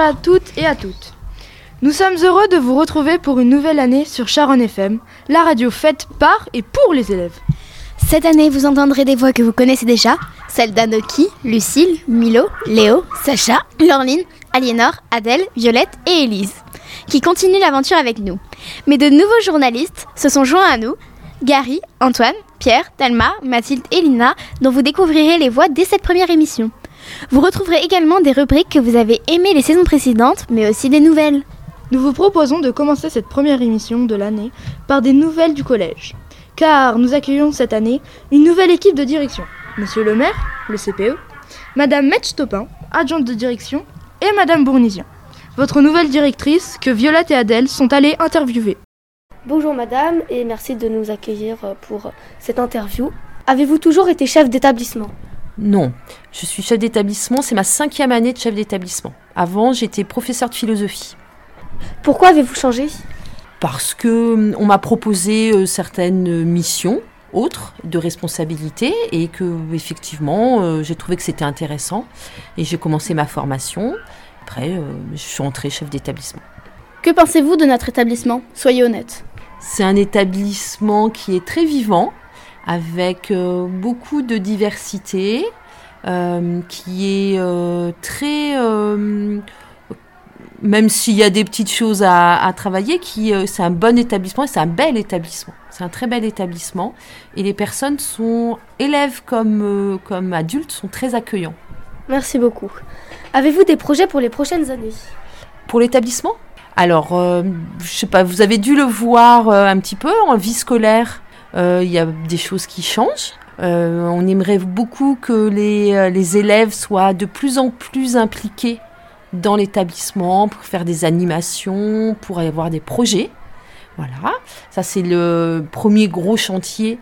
à toutes et à toutes. Nous sommes heureux de vous retrouver pour une nouvelle année sur Charonne FM, la radio faite par et pour les élèves. Cette année, vous entendrez des voix que vous connaissez déjà, celles d'Anoki, Lucille, Milo, Léo, Sacha, Laureline, Aliénor, Adèle, Violette et Élise, qui continuent l'aventure avec nous. Mais de nouveaux journalistes se sont joints à nous, Gary, Antoine, Pierre, Thelma, Mathilde et Lina, dont vous découvrirez les voix dès cette première émission. Vous retrouverez également des rubriques que vous avez aimées les saisons précédentes, mais aussi des nouvelles. Nous vous proposons de commencer cette première émission de l'année par des nouvelles du collège. Car nous accueillons cette année une nouvelle équipe de direction. Monsieur le maire, le CPE, Madame Metch-Topin, adjointe de direction, et Madame Bournisien, votre nouvelle directrice que Violette et Adèle sont allées interviewer. Bonjour madame et merci de nous accueillir pour cette interview. Avez-vous toujours été chef d'établissement? Non, je suis chef d'établissement, c'est ma cinquième année de chef d'établissement. Avant, j'étais professeur de philosophie. Pourquoi avez-vous changé? Parce que hum, on m'a proposé euh, certaines missions autres de responsabilité et que effectivement euh, j'ai trouvé que c'était intéressant et j'ai commencé ma formation. Après, euh, je suis entrée chef d'établissement. Que pensez-vous de notre établissement? Soyez honnête. C'est un établissement qui est très vivant, avec euh, beaucoup de diversité, euh, qui est euh, très... même s'il y a des petites choses à, à travailler, qui euh, c'est un bon établissement et c'est un bel établissement. C'est un très bel établissement. Et les personnes sont, élèves comme, euh, comme adultes, sont très accueillants. Merci beaucoup. Avez-vous des projets pour les prochaines années? Pour l'établissement? Alors, euh, je sais pas, vous avez dû le voir un petit peu en vie scolaire. Euh, Il y a des choses qui changent. Euh, on aimerait beaucoup que les, euh, les élèves soient de plus en plus impliqués dans l'établissement pour faire des animations, pour avoir des projets. Voilà, ça c'est le premier gros chantier.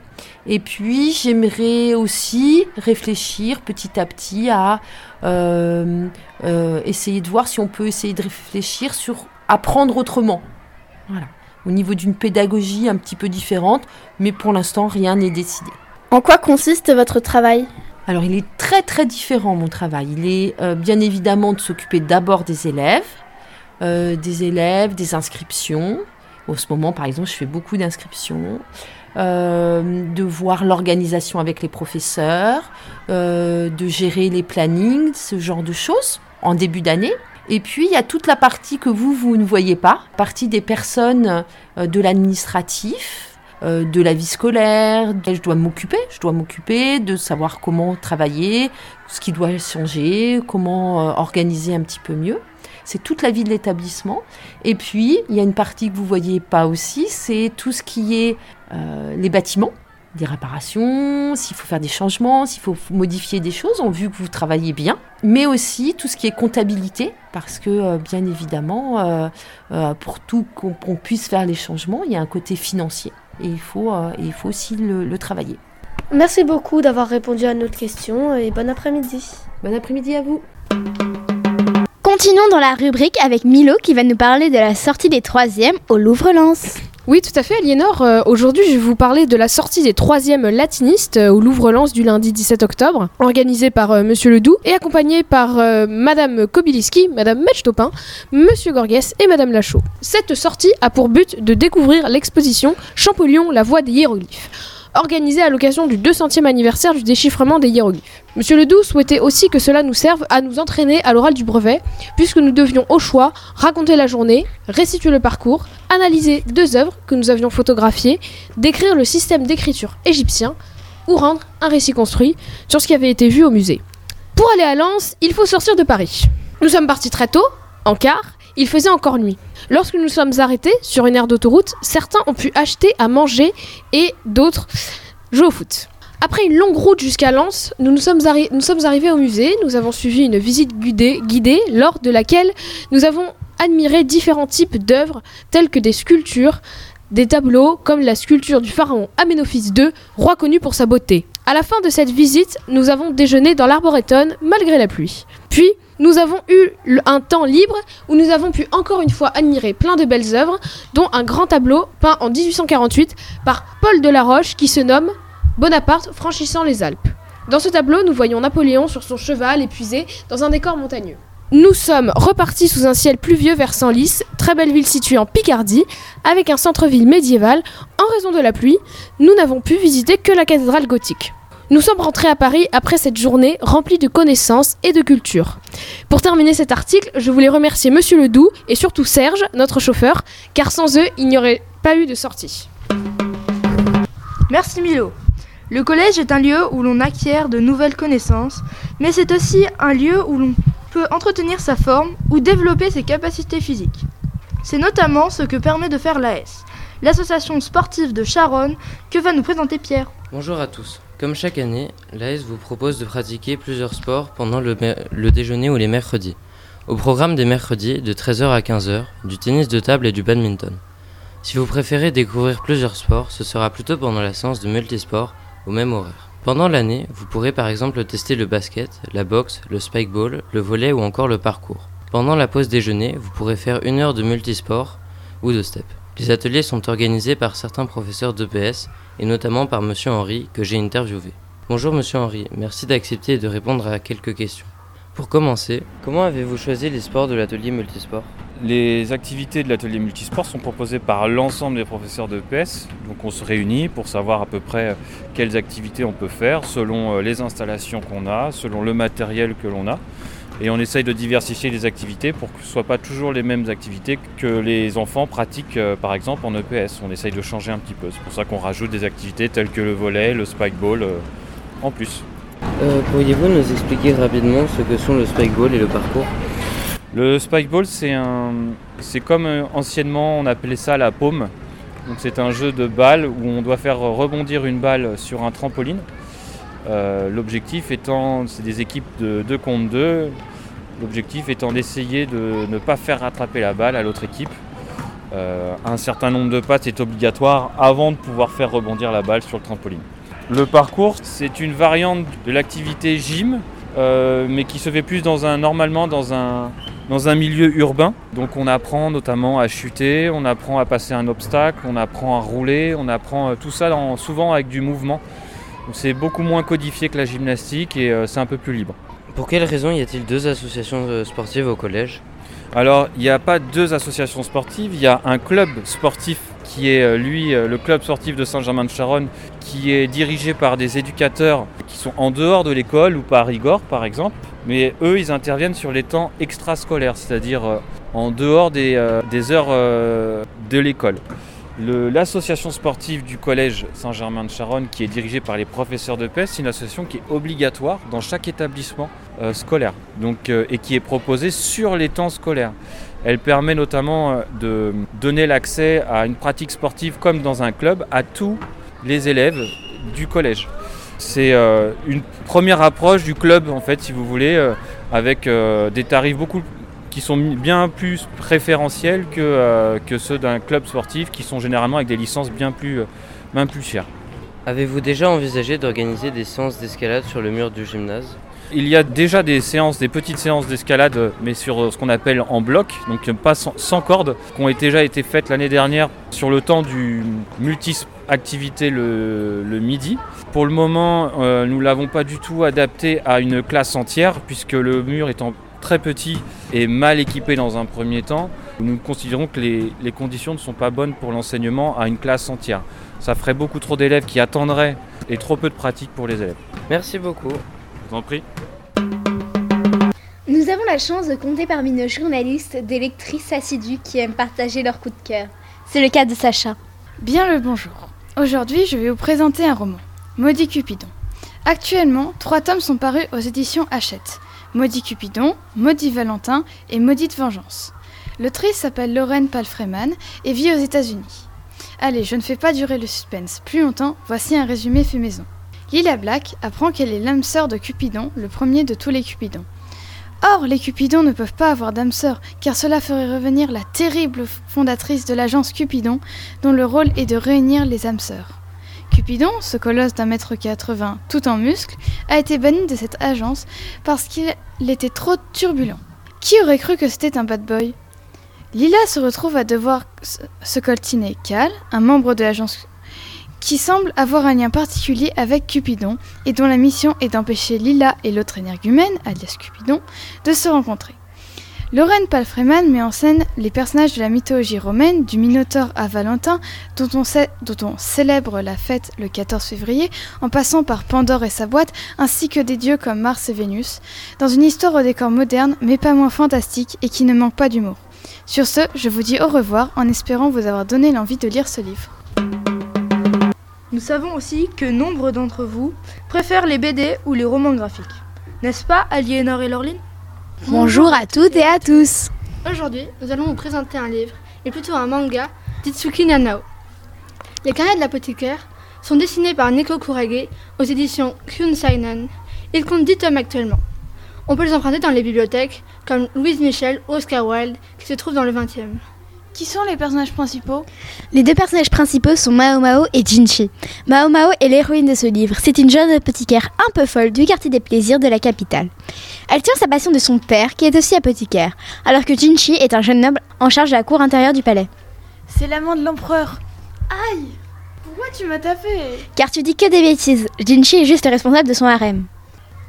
Et puis j'aimerais aussi réfléchir petit à petit à essayer de voir si on peut essayer de réfléchir sur apprendre autrement. Voilà, au niveau d'une pédagogie un petit peu différente, mais pour l'instant rien n'est décidé. En quoi consiste votre travail? Alors il est très très différent mon travail. Il est euh, bien évidemment de s'occuper d'abord des élèves, euh, des élèves, des inscriptions. En ce moment par exemple je fais beaucoup d'inscriptions. Euh, de voir l'organisation avec les professeurs, de gérer les plannings, ce genre de choses en début d'année. Et puis il y a toute la partie que vous, vous ne voyez pas, partie des personnes euh, de l'administratif, euh, de la vie scolaire. Je dois m'occuper, je dois m'occuper de savoir comment travailler, ce qui doit changer, comment euh, organiser un petit peu mieux. C'est toute la vie de l'établissement. Et puis, il y a une partie que vous voyez pas aussi, c'est tout ce qui est les bâtiments, des réparations, s'il faut faire des changements, s'il faut modifier des choses, en vue que vous travaillez bien. Mais aussi tout ce qui est comptabilité, parce que euh, bien évidemment, euh, euh, pour tout qu'on puisse faire les changements, il y a un côté financier. Et il faut, euh, et il faut aussi le, le travailler. Merci beaucoup d'avoir répondu à notre question et bon après-midi. Bon après-midi à vous. Continuons dans la rubrique avec Milo qui va nous parler de la sortie des troisièmes au Louvre-Lens. Oui, tout à fait, Aliénor. Euh, Aujourd'hui, je vais vous parler de la sortie des troisièmes latinistes euh, au Louvre-Lens du lundi 17 octobre, organisée par euh, Monsieur Ledoux et accompagnée par euh, Madame Kobiliski, Madame Metch-Topin, Monsieur Gorges et Madame Lachaud. Cette sortie a pour but de découvrir l'exposition Champollion, la voie des hiéroglyphes organisée à l'occasion du 200e anniversaire du déchiffrement des hiéroglyphes. Monsieur Ledoux souhaitait aussi que cela nous serve à nous entraîner à l'oral du brevet, puisque nous devions au choix raconter la journée, restituer le parcours, analyser deux œuvres que nous avions photographiées, décrire le système d'écriture égyptien ou rendre un récit construit sur ce qui avait été vu au musée. Pour aller à Lens, il faut sortir de Paris. Nous sommes partis très tôt, en car, il faisait encore nuit. Lorsque nous sommes arrêtés sur une aire d'autoroute, certains ont pu acheter à manger et d'autres jouer au foot. Après une longue route jusqu'à Lens, nous sommes arrivés au musée, nous avons suivi une visite guidée, lors de laquelle nous avons admiré différents types d'œuvres telles que des sculptures, des tableaux comme la sculpture du pharaon Aménophis II, roi connu pour sa beauté. À la fin de cette visite, nous avons déjeuné dans l'arboreton malgré la pluie. Puis, nous avons eu un temps libre où nous avons pu encore une fois admirer plein de belles œuvres, dont un grand tableau peint en 1848 par Paul Delaroche qui se nomme Bonaparte franchissant les Alpes. Dans ce tableau, nous voyons Napoléon sur son cheval épuisé dans un décor montagneux. Nous sommes repartis sous un ciel pluvieux vers Senlis, très belle ville située en Picardie, avec un centre-ville médiéval. En raison de la pluie, nous n'avons pu visiter que la cathédrale gothique. Nous sommes rentrés à Paris après cette journée remplie de connaissances et de culture. Pour terminer cet article, je voulais remercier Monsieur Ledoux et surtout Serge, notre chauffeur, car sans eux, il n'y aurait pas eu de sortie. Merci Milo. Le collège est un lieu où l'on acquiert de nouvelles connaissances, mais c'est aussi un lieu où l'on peut entretenir sa forme ou développer ses capacités physiques. C'est notamment ce que permet de faire l'AS, l'association sportive de Charonne, que va nous présenter Pierre. Bonjour à tous. Comme chaque année, l'AS vous propose de pratiquer plusieurs sports pendant le, le, déjeuner ou les mercredis. Au programme des mercredis, de 13h à 15h, du tennis de table et du badminton. Si vous préférez découvrir plusieurs sports, ce sera plutôt pendant la séance de multisport, au même horaire. Pendant l'année, vous pourrez par exemple tester le basket, la boxe, le spikeball, le volet ou encore le parcours. Pendant la pause déjeuner, vous pourrez faire une heure de multisport ou de step. Les ateliers sont organisés par certains professeurs d'EPS et notamment par Monsieur Henry que j'ai interviewé. Bonjour Monsieur Henry, merci d'accepter de répondre à quelques questions. Pour commencer, comment avez-vous choisi les sports de l'atelier multisport? Les activités de l'atelier multisport sont proposées par l'ensemble des professeurs de PS. Donc on se réunit pour savoir à peu près quelles activités on peut faire selon euh, les installations qu'on a, selon le matériel que l'on a. Et on essaye de diversifier les activités pour que ce ne soient pas toujours les mêmes activités que les enfants pratiquent euh, par exemple en EPS. On essaye de changer un petit peu. C'est pour ça qu'on rajoute des activités telles que le volet, le spikeball euh, en plus. Euh, pourriez-vous nous expliquer rapidement ce que sont le spikeball et le parcours? Le spikeball, c'est un, c'est comme anciennement on appelait ça la paume. C'est un jeu de balle où on doit faire rebondir une balle sur un trampoline. Euh, l'objectif étant, c'est des équipes de 2 contre 2. L'objectif étant d'essayer de ne pas faire rattraper la balle à l'autre équipe. un certain nombre de passes est obligatoire avant de pouvoir faire rebondir la balle sur le trampoline. Le parcours, c'est une variante de l'activité gym, euh, mais qui se fait plus dans un, normalement dans un, dans un milieu urbain. Donc on apprend notamment à chuter, on apprend à passer un obstacle, on apprend à rouler, on apprend euh, tout ça souvent avec du mouvement. C'est beaucoup moins codifié que la gymnastique et euh, c'est un peu plus libre. Pour quelles raisons y a-t-il deux associations sportives au collège? Alors il n'y a pas deux associations sportives, il y a un club sportif qui est lui le club sportif de Saint-Germain-de-Charonne qui est dirigé par des éducateurs qui sont en dehors de l'école ou par Igor par exemple. Mais eux, ils interviennent sur les temps extrascolaires, c'est-à-dire euh, en dehors des, euh, heures euh, de l'école. L'association sportive du collège Saint-Germain de Charonne, qui est dirigée par les professeurs de PES, c'est une association qui est obligatoire dans chaque établissement scolaire donc, et qui est proposée sur les temps scolaires. Elle permet notamment de donner l'accès à une pratique sportive comme dans un club à tous les élèves du collège. C'est euh, une première approche du club en fait si vous voulez euh, avec euh, des tarifs beaucoup qui sont bien plus préférentiels que, que ceux d'un club sportif qui sont généralement avec des licences bien plus, bien plus chères. Avez-vous déjà envisagé d'organiser des séances d'escalade sur le mur du gymnase? Il y a déjà des séances, des petites séances d'escalade, mais sur ce qu'on appelle en bloc, donc pas sans, sans cordes, qui ont déjà été faites l'année dernière sur le temps du multi activité le, midi. Pour le moment, euh, nous ne l'avons pas du tout adapté à une classe entière, puisque le mur étant très petit et mal équipé dans un premier temps, nous considérons que les, les conditions ne sont pas bonnes pour l'enseignement à une classe entière. Ça ferait beaucoup trop d'élèves qui attendraient et trop peu de pratique pour les élèves. Merci beaucoup. Je vous en prie. Nous avons la chance de compter parmi nos journalistes des lectrices assidues qui aiment partager leur coup de cœur. C'est le cas de Sacha. Bien le bonjour. Aujourd'hui, je vais vous présenter un roman, Maudit Cupidon. Actuellement, trois tomes sont parus aux éditions Hachette. Maudit Cupidon, Maudit Valentin et Maudite Vengeance. L'autrice s'appelle Lorraine Palfreman et vit aux États-Unis. Allez, je ne fais pas durer le suspense plus longtemps, voici un résumé fait maison. Lila Black apprend qu'elle est l'âme sœur de Cupidon, le premier de tous les Cupidons. Or, les Cupidons ne peuvent pas avoir d'âme sœur, car cela ferait revenir la terrible fondatrice de l'agence Cupidon, dont le rôle est de réunir les âmes sœurs. Cupidon, ce colosse d'un mètre 80 tout en muscles, a été banni de cette agence parce qu'il était trop turbulent. Qui aurait cru que c'était un bad boy? Lila se retrouve à devoir se coltiner Cal, un membre de l'agence qui semble avoir un lien particulier avec Cupidon et dont la mission est d'empêcher Lila et l'autre énergumène, alias Cupidon, de se rencontrer. Lorraine Palfreman met en scène les personnages de la mythologie romaine, du Minotaure à Valentin, dont on, célèbre la fête le 14 février, en passant par Pandore et sa boîte, ainsi que des dieux comme Mars et Vénus, dans une histoire au décor moderne, mais pas moins fantastique et qui ne manque pas d'humour. Sur ce, je vous dis au revoir en espérant vous avoir donné l'envie de lire ce livre. Nous savons aussi que nombre d'entre vous préfèrent les BD ou les romans graphiques. N'est-ce pas, Aliénor et Laureline Bonjour à toutes et à tous. Aujourd'hui, nous allons vous présenter un livre, et plutôt un manga, d'Itsuki Nanao. Les carnets de l'apothicaire sont dessinés par Neko Kurage aux éditions Kyunsainan. Ils comptent 10 tomes actuellement. On peut les emprunter dans les bibliothèques, comme Louise Michel ou Oscar Wilde, qui se trouvent dans le 20e. Qui sont les personnages principaux Les deux personnages principaux sont Mao Mao et Jinchi. Mao Mao est l'héroïne de ce livre. C'est une jeune apothicaire un peu folle du quartier des plaisirs de la capitale. Elle tire sa passion de son père, qui est aussi apothicaire, alors que Jinchi est un jeune noble en charge de la cour intérieure du palais. C'est l'amant de l'empereur. Aïe Pourquoi tu m'as tapé Car tu dis que des bêtises. Jinchi est juste responsable de son harem.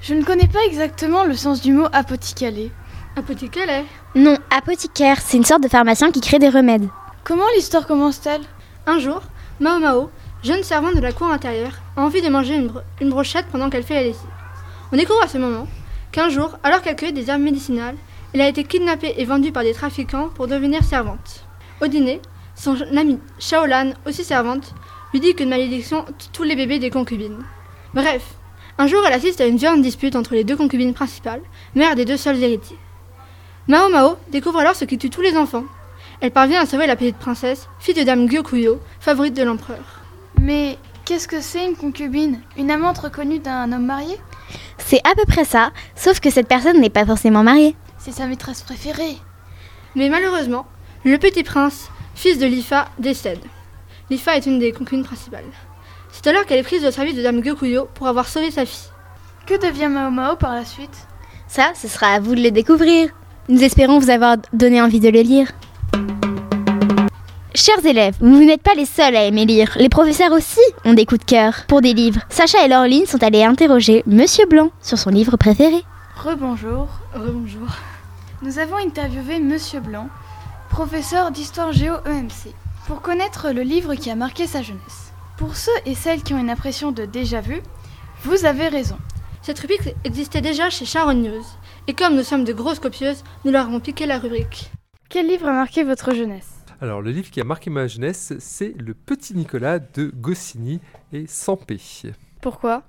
Je ne connais pas exactement le sens du mot apothicaler. Apothicaire Non, apothicaire, c'est une sorte de pharmacien qui crée des remèdes. Comment l'histoire commence-t-elle? Un jour, Mao Mao, jeune servante de la cour intérieure, a envie de manger une, bro- une brochette pendant qu'elle fait la lessive. On découvre à ce moment qu'un jour, alors qu'elle cueille des herbes médicinales, elle a été kidnappée et vendue par des trafiquants pour devenir servante. Au dîner, son amie Shaolan, aussi servante, lui dit qu'une malédiction tue tous les bébés des concubines. Bref, un jour elle assiste à une violente dispute entre les deux concubines principales, mères des deux seuls héritiers. Mao Mao découvre alors ce qui tue tous les enfants. Elle parvient à sauver la petite princesse, fille de dame Gyokuyo, favorite de l'empereur. Mais qu'est-ce que c'est une concubine? Une amante reconnue d'un homme marié? C'est à peu près ça, sauf que cette personne n'est pas forcément mariée. C'est sa maîtresse préférée. Mais malheureusement, le petit prince, fils de Lifa, décède. Lifa est une des concubines principales. C'est alors qu'elle est prise au service de dame Gyokuyo pour avoir sauvé sa fille. Que devient Mao Mao par la suite? Ça, ce sera à vous de le découvrir. Nous espérons vous avoir donné envie de le lire. Chers élèves, vous n'êtes pas les seuls à aimer lire. Les professeurs aussi ont des coups de cœur pour des livres. Sacha et Laureline sont allés interroger Monsieur Blanc sur son livre préféré. Rebonjour. Rebonjour. Nous avons interviewé Monsieur Blanc, professeur d'histoire géo EMC, pour connaître le livre qui a marqué sa jeunesse. Pour ceux et celles qui ont une impression de déjà vu, vous avez raison. Cette rubrique existait déjà chez Sharon News. Et comme nous sommes de grosses copieuses, nous leur avons piqué la rubrique. Quel livre a marqué votre jeunesse? Alors, le livre qui a marqué ma jeunesse, c'est Le Petit Nicolas de Goscinny et Sampé. Pourquoi?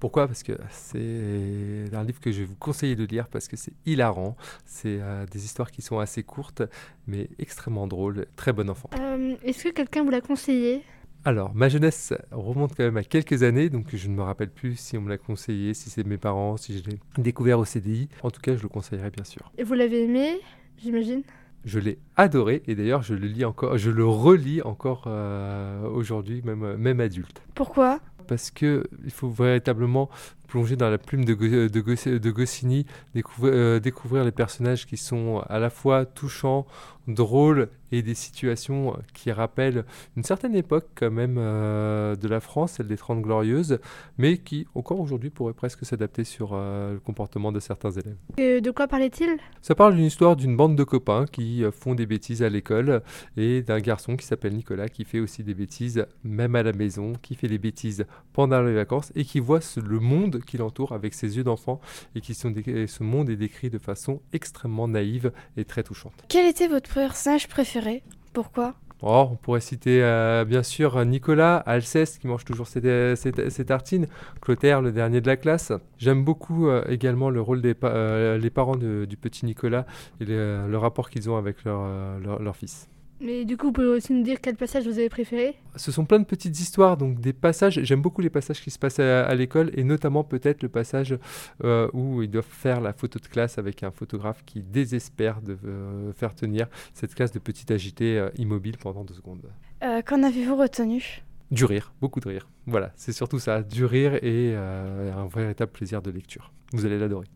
Pourquoi? Parce que c'est un livre que je vais vous conseiller de lire parce que c'est hilarant. C'est euh, des histoires qui sont assez courtes, mais extrêmement drôles. Très bon enfant. Euh, Est-ce que quelqu'un vous l'a conseillé? Alors, ma jeunesse remonte quand même à quelques années, donc je ne me rappelle plus si on me l'a conseillé, si c'est mes parents, si je l'ai découvert au CDI. En tout cas, je le conseillerais bien sûr. Et vous l'avez aimé, j'imagine? Je l'ai adoré et d'ailleurs je le lis encore, je le relis encore euh, aujourd'hui, même, même adulte. Pourquoi? Parce que il faut véritablement plonger dans la plume de, Go- de, Gos- de Goscinny, découvrir, euh, découvrir les personnages qui sont à la fois touchants, drôles et des situations qui rappellent une certaine époque quand même euh, de la France, celle des Trente Glorieuses, mais qui encore aujourd'hui pourrait presque s'adapter sur euh, le comportement de certains élèves. Et De quoi parlait-il? Ça parle d'une histoire d'une bande de copains qui font des bêtises à l'école et d'un garçon qui s'appelle Nicolas qui fait aussi des bêtises même à la maison, qui fait des bêtises pendant les vacances et qui voit le monde qui l'entoure avec ses yeux d'enfant et qui sont et ce monde est décrit de façon extrêmement naïve et très touchante. Quel était votre personnage préféré? Pourquoi? Oh, on pourrait citer euh, bien sûr Nicolas, Alceste qui mange toujours ses, ses- ses tartines, Clotaire, le dernier de la classe. J'aime beaucoup euh, également le rôle des pa- euh, les parents de- du petit Nicolas et le, le rapport qu'ils ont avec leur, euh, leur, leur fils. Mais du coup, vous pouvez aussi nous dire quel passage vous avez préféré Ce sont plein de petites histoires, donc des passages. J'aime beaucoup les passages qui se passent à, à l'école et notamment peut-être le passage euh, où ils doivent faire la photo de classe avec un photographe qui désespère de euh, faire tenir cette classe de petits agités euh, immobiles pendant deux secondes. Euh, Qu'en avez-vous retenu? Du rire, beaucoup de rire. Voilà, c'est surtout ça, du rire et euh, un véritable plaisir de lecture. Vous allez l'adorer.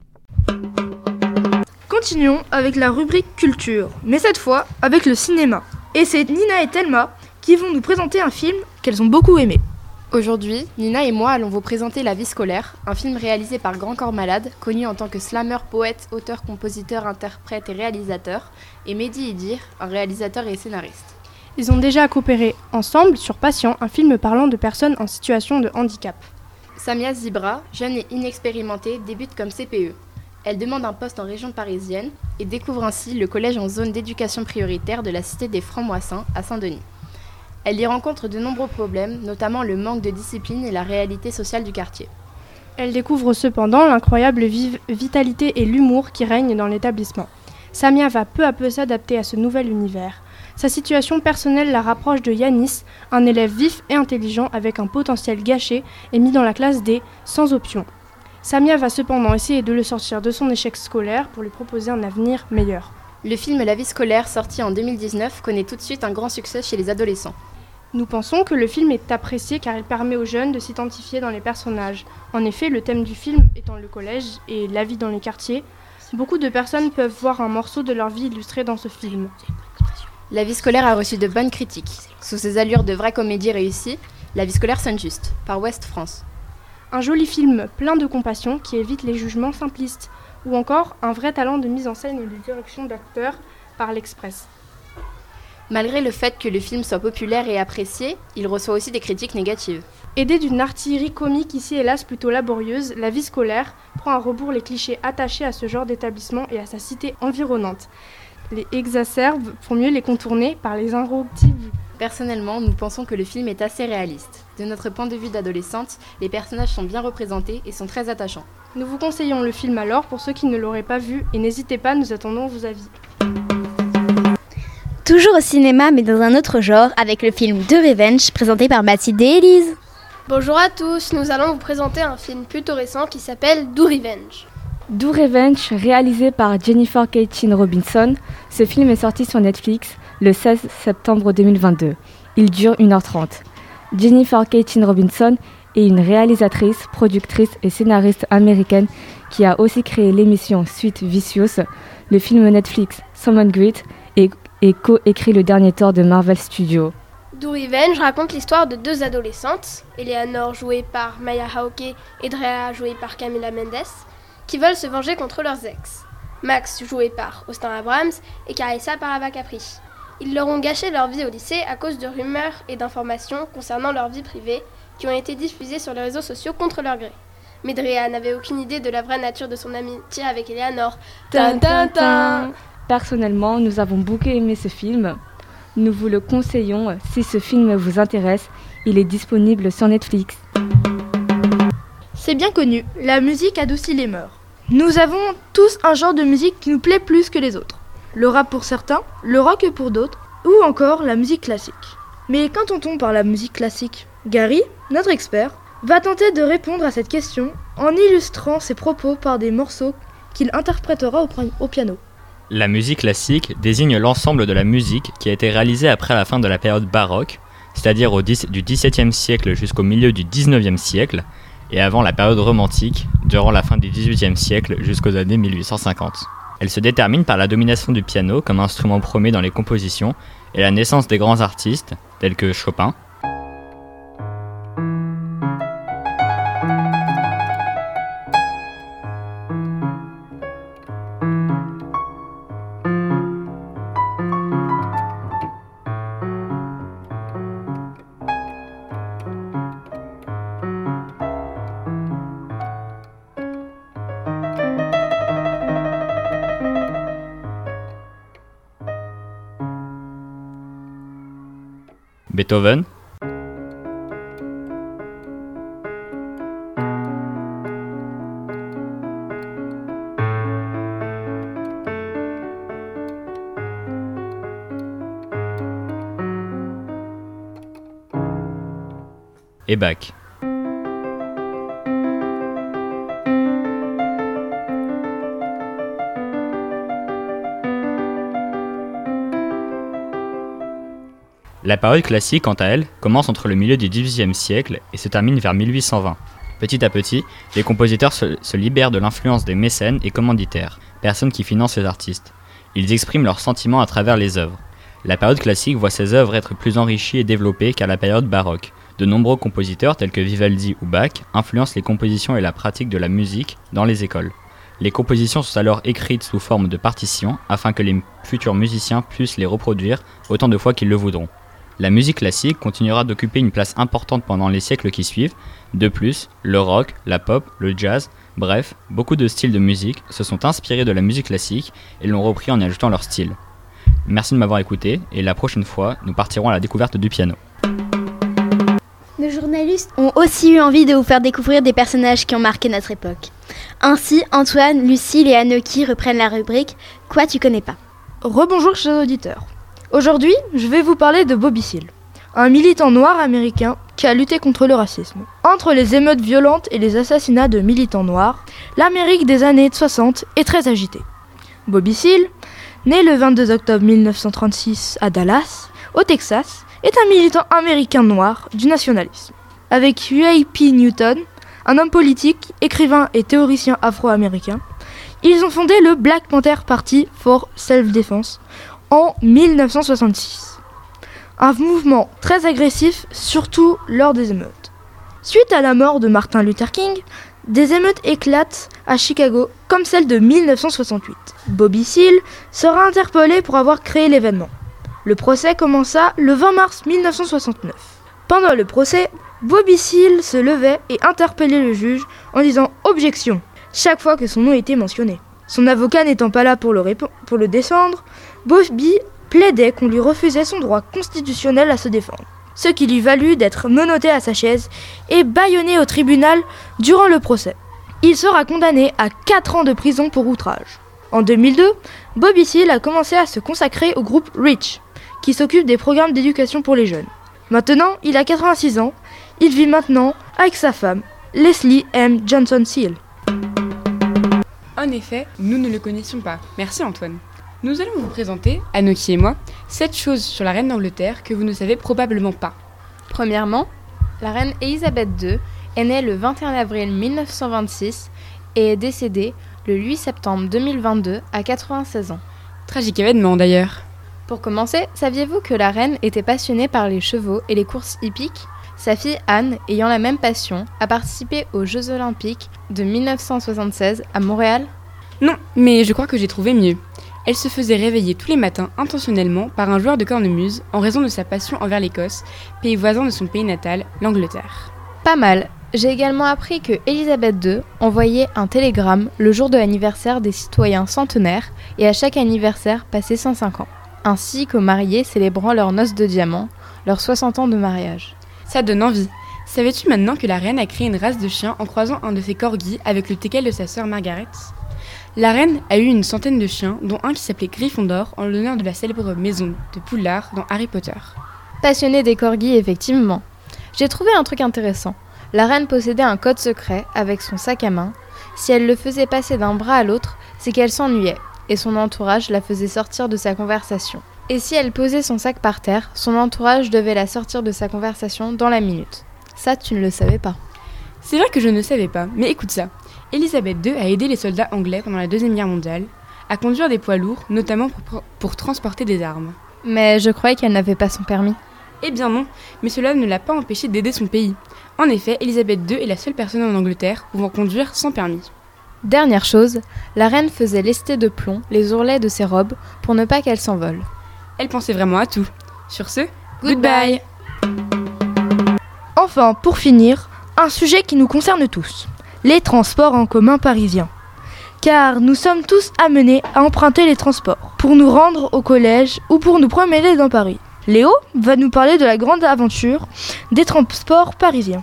Continuons avec la rubrique culture, mais cette fois avec le cinéma. Et c'est Nina et Thelma qui vont nous présenter un film qu'elles ont beaucoup aimé. Aujourd'hui, Nina et moi allons vous présenter La vie scolaire, un film réalisé par Grand Corps Malade, connu en tant que slammer, poète, auteur, compositeur, interprète et réalisateur, et Mehdi Idir, un réalisateur et scénariste. Ils ont déjà coopéré ensemble sur Patient, un film parlant de personnes en situation de handicap. Samia Zibra, jeune et inexpérimentée, débute comme CPE. Elle demande un poste en région parisienne et découvre ainsi le collège en zone d'éducation prioritaire de la cité des Francs-Moissins à Saint-Denis. Elle y rencontre de nombreux problèmes, notamment le manque de discipline et la réalité sociale du quartier. Elle découvre cependant l'incroyable vitalité et l'humour qui règnent dans l'établissement. Samia va peu à peu s'adapter à ce nouvel univers. Sa situation personnelle la rapproche de Yanis, un élève vif et intelligent avec un potentiel gâché et mis dans la classe D sans option. Samia va cependant essayer de le sortir de son échec scolaire pour lui proposer un avenir meilleur. Le film La vie scolaire, sorti en 2019, connaît tout de suite un grand succès chez les adolescents. Nous pensons que le film est apprécié car il permet aux jeunes de s'identifier dans les personnages. En effet, le thème du film étant le collège et la vie dans les quartiers, beaucoup de personnes peuvent voir un morceau de leur vie illustré dans ce film. La vie scolaire a reçu de bonnes critiques. Sous ses allures de vraie comédie réussie, La vie scolaire sonne juste, par West France. Un joli film plein de compassion qui évite les jugements simplistes, ou encore un vrai talent de mise en scène et de direction d'acteurs par l'Express. Malgré le fait que le film soit populaire et apprécié, il reçoit aussi des critiques négatives. Aidé d'une artillerie comique ici hélas plutôt laborieuse, la vie scolaire prend à rebours les clichés attachés à ce genre d'établissement et à sa cité environnante. Les exacerbes pour mieux les contourner par les invectives. Personnellement, nous pensons que le film est assez réaliste. De notre point de vue d'adolescente, les personnages sont bien représentés et sont très attachants. Nous vous conseillons le film alors pour ceux qui ne l'auraient pas vu et n'hésitez pas, nous attendons vos avis. Toujours au cinéma, mais dans un autre genre, avec le film The Revenge, présenté par Mathilde et Elise. Bonjour à tous, nous allons vous présenter un film plutôt récent qui s'appelle Do Revenge. Do Revenge, réalisé par Jennifer Caitlin Robinson, ce film est sorti sur Netflix le 16 septembre 2022. Il dure 1h30. Jennifer Caitlin Robinson est une réalisatrice, productrice et scénariste américaine qui a aussi créé l'émission Suite Vicious, le film Netflix Someone Great et co-écrit le dernier tort de Marvel Studios. Do Revenge raconte l'histoire de deux adolescentes, Eleanor jouée par Maya Hawke et Drea jouée par Camila Mendes, qui veulent se venger contre leurs ex. Max joué par Austin Abrams et Carissa par Ava Capri. Ils leur ont gâché leur vie au lycée à cause de rumeurs et d'informations concernant leur vie privée qui ont été diffusées sur les réseaux sociaux contre leur gré. Mais Drea n'avait aucune idée de la vraie nature de son amitié avec Eleanor. Personnellement, nous avons beaucoup aimé ce film. Nous vous le conseillons si ce film vous intéresse. Il est disponible sur Netflix. C'est bien connu, la musique adoucit les mœurs. Nous avons tous un genre de musique qui nous plaît plus que les autres. Le rap pour certains, le rock pour d'autres, ou encore la musique classique. Mais qu'entend-on par la musique classique Gary, notre expert, va tenter de répondre à cette question en illustrant ses propos par des morceaux qu'il interprétera au, piano. La musique classique désigne l'ensemble de la musique qui a été réalisée après la fin de la période baroque, c'est-à-dire du XVIIe siècle jusqu'au milieu du XIXe siècle, et avant la période romantique, durant la fin du XVIIIe siècle jusqu'aux années 1850. Elle se détermine par la domination du piano comme instrument premier dans les compositions et la naissance des grands artistes, tels que Chopin, Beethoven. Et Bach. La période classique, quant à elle, commence entre le milieu du XVIIIe siècle et se termine vers 1820. Petit à petit, les compositeurs se, libèrent de l'influence des mécènes et commanditaires, personnes qui financent les artistes. Ils expriment leurs sentiments à travers les œuvres. La période classique voit ces œuvres être plus enrichies et développées qu'à la période baroque, De nombreux compositeurs tels que Vivaldi ou Bach influencent les compositions et la pratique de la musique dans les écoles. Les compositions sont alors écrites sous forme de partitions afin que les futurs musiciens puissent les reproduire autant de fois qu'ils le voudront. La musique classique continuera d'occuper une place importante pendant les siècles qui suivent. De plus, le rock, la pop, le jazz, bref, beaucoup de styles de musique se sont inspirés de la musique classique et l'ont repris en y ajoutant leur style. Merci de m'avoir écouté et la prochaine fois, nous partirons à la découverte du piano. Nos journalistes ont aussi eu envie de vous faire découvrir des personnages qui ont marqué notre époque. Ainsi, Antoine, Lucille et Anoki reprennent la rubrique Quoi tu connais pas? Rebonjour chers auditeurs. Aujourd'hui, je vais vous parler de Bobby Seale, un militant noir américain qui a lutté contre le racisme. Entre les émeutes violentes et les assassinats de militants noirs, l'Amérique des années 60 est très agitée. Bobby Seale, né le 22 octobre 1936 à Dallas, au Texas, est un militant américain noir du nationalisme. Avec Huey P. Newton, un homme politique, écrivain et théoricien afro-américain, ils ont fondé le Black Panther Party for Self-Defense en 1966. Un mouvement très agressif, surtout lors des émeutes. Suite à la mort de Martin Luther King, des émeutes éclatent à Chicago, comme celle de 1968. Bobby Seale sera interpellé pour avoir créé l'événement. Le procès commença le 20 mars 1969. Pendant le procès, Bobby Seale se levait et interpellait le juge en disant objection chaque fois que son nom était mentionné. Son avocat n'étant pas là pour le, défendre, Bobby plaidait qu'on lui refusait son droit constitutionnel à se défendre, ce qui lui valut d'être menotté à sa chaise et bâillonné au tribunal durant le procès. Il sera condamné à 4 ans de prison pour outrage. En 2002, Bobby Seale a commencé à se consacrer au groupe REACH, qui s'occupe des programmes d'éducation pour les jeunes. Maintenant, il a 86 ans, il vit maintenant avec sa femme, Leslie M. Johnson Seale. En effet, nous ne le connaissions pas. Merci Antoine. Nous allons vous présenter, Anoki et moi, 7 choses sur la reine d'Angleterre que vous ne savez probablement pas. Premièrement, la reine Elisabeth II est née le 21 avril 1926 et est décédée le 8 septembre 2022 à 96 ans. Tragique événement d'ailleurs. Pour commencer, saviez-vous que la reine était passionnée par les chevaux et les courses hippiques? Sa fille Anne, ayant la même passion, a participé aux Jeux olympiques de 1976 à Montréal? Non, mais je crois que j'ai trouvé mieux. Elle se faisait réveiller tous les matins intentionnellement par un joueur de cornemuse en raison de sa passion envers l'Écosse, pays voisin de son pays natal, l'Angleterre. Pas mal. J'ai également appris que Elisabeth II envoyait un télégramme le jour de l'anniversaire des citoyens centenaires et à chaque anniversaire passé 105 ans, ainsi qu'aux mariés célébrant leur noces de diamant, leurs 60 ans de mariage. Ça donne envie. Savais-tu maintenant que la reine a créé une race de chiens en croisant un de ses corgis avec le teckel de sa sœur Margaret? La reine a eu une centaine de chiens, dont un qui s'appelait Gryffondor en l'honneur de la célèbre maison de Poudlard dans Harry Potter. Passionnée des corgis, effectivement. J'ai trouvé un truc intéressant. La reine possédait un code secret avec son sac à main. Si elle le faisait passer d'un bras à l'autre, c'est qu'elle s'ennuyait, et son entourage la faisait sortir de sa conversation. Et si elle posait son sac par terre, son entourage devait la sortir de sa conversation dans la minute. Ça, tu ne le savais pas. C'est vrai que je ne savais pas, mais écoute ça. Elisabeth II a aidé les soldats anglais pendant la Deuxième Guerre mondiale à conduire des poids lourds, notamment pour, pour transporter des armes. Mais je croyais qu'elle n'avait pas son permis. Eh bien non, mais cela ne l'a pas empêché d'aider son pays. En effet, Elisabeth II est la seule personne en Angleterre pouvant conduire sans permis. Dernière chose, la reine faisait lester de plomb les ourlets de ses robes pour ne pas qu'elles s'envolent. Elle pensait vraiment à tout. Sur ce, goodbye. Enfin, pour finir, un sujet qui nous concerne tous, les transports en commun parisiens. Car nous sommes tous amenés à emprunter les transports pour nous rendre au collège ou pour nous promener dans Paris. Léo va nous parler de la grande aventure des transports parisiens.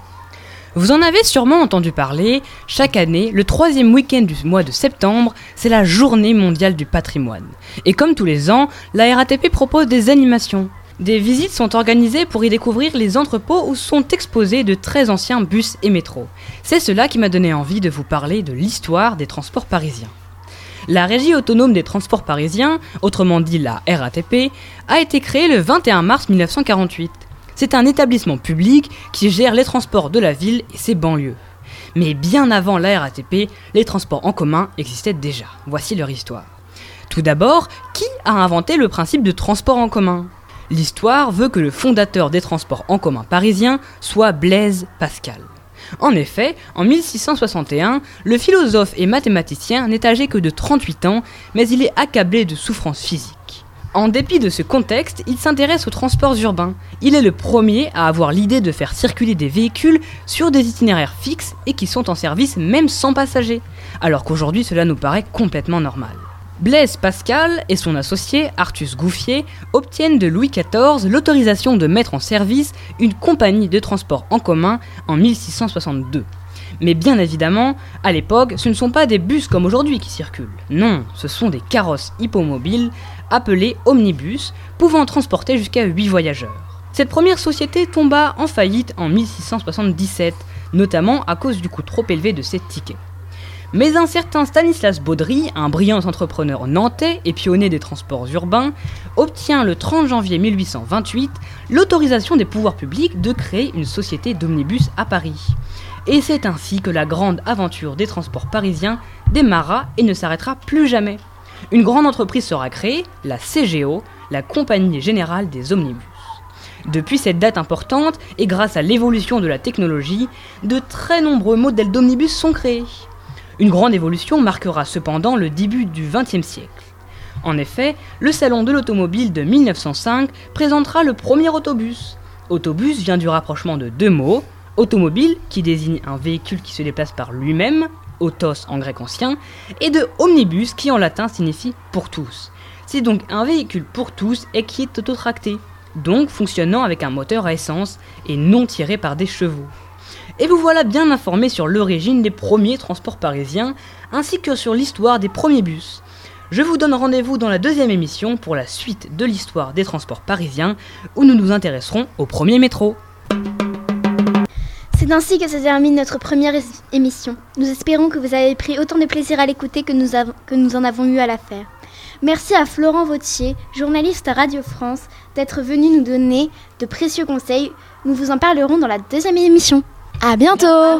Vous en avez sûrement entendu parler, chaque année, le troisième week-end du mois de septembre, c'est la journée mondiale du patrimoine. Et comme tous les ans, la RATP propose des animations. Des visites sont organisées pour y découvrir les entrepôts où sont exposés de très anciens bus et métros. C'est cela qui m'a donné envie de vous parler de l'histoire des transports parisiens. La Régie autonome des transports parisiens, autrement dit la RATP, a été créée le 21 mars 1948. C'est un établissement public qui gère les transports de la ville et ses banlieues. Mais bien avant la RATP, les transports en commun existaient déjà. Voici leur histoire. Tout d'abord, qui a inventé le principe de transport en commun? L'histoire veut que le fondateur des transports en commun parisiens soit Blaise Pascal. En effet, en 1661, le philosophe et mathématicien n'est âgé que de 38 ans, mais il est accablé de souffrances physiques. En dépit de ce contexte, il s'intéresse aux transports urbains. Il est le premier à avoir l'idée de faire circuler des véhicules sur des itinéraires fixes et qui sont en service même sans passagers, alors qu'aujourd'hui cela nous paraît complètement normal. Blaise Pascal et son associé Artus Gouffier obtiennent de Louis XIV l'autorisation de mettre en service une compagnie de transport en commun en 1662. Mais bien évidemment, à l'époque, ce ne sont pas des bus comme aujourd'hui qui circulent. Non, ce sont des carrosses hippomobiles appelés omnibus, pouvant transporter jusqu'à 8 voyageurs. Cette première société tomba en faillite en 1677, notamment à cause du coût trop élevé de ses tickets. Mais un certain Stanislas Baudry, un brillant entrepreneur nantais et pionnier des transports urbains, obtient le 30 janvier 1828 l'autorisation des pouvoirs publics de créer une société d'omnibus à Paris. Et c'est ainsi que la grande aventure des transports parisiens démarra et ne s'arrêtera plus jamais. Une grande entreprise sera créée, la CGO, la Compagnie Générale des Omnibus. Depuis cette date importante, et grâce à l'évolution de la technologie, de très nombreux modèles d'omnibus sont créés. Une grande évolution marquera cependant le début du XXe siècle. En effet, le Salon de l'automobile de 1905 présentera le premier autobus. Autobus vient du rapprochement de deux mots, automobile qui désigne un véhicule qui se déplace par lui-même, autos en grec ancien, et de omnibus qui en latin signifie pour tous. C'est donc un véhicule pour tous et qui est autotracté, donc fonctionnant avec un moteur à essence et non tiré par des chevaux. Et vous voilà bien informé sur l'origine des premiers transports parisiens, ainsi que sur l'histoire des premiers bus. Je vous donne rendez-vous dans la deuxième émission pour la suite de l'histoire des transports parisiens, où nous nous intéresserons au premier métro. C'est ainsi que se termine notre première émission. Nous espérons que vous avez pris autant de plaisir à l'écouter que, nous en avons eu à la faire. Merci à Florent Vautier, journaliste à Radio France, d'être venu nous donner de précieux conseils. Nous vous en parlerons dans la deuxième émission. À bientôt.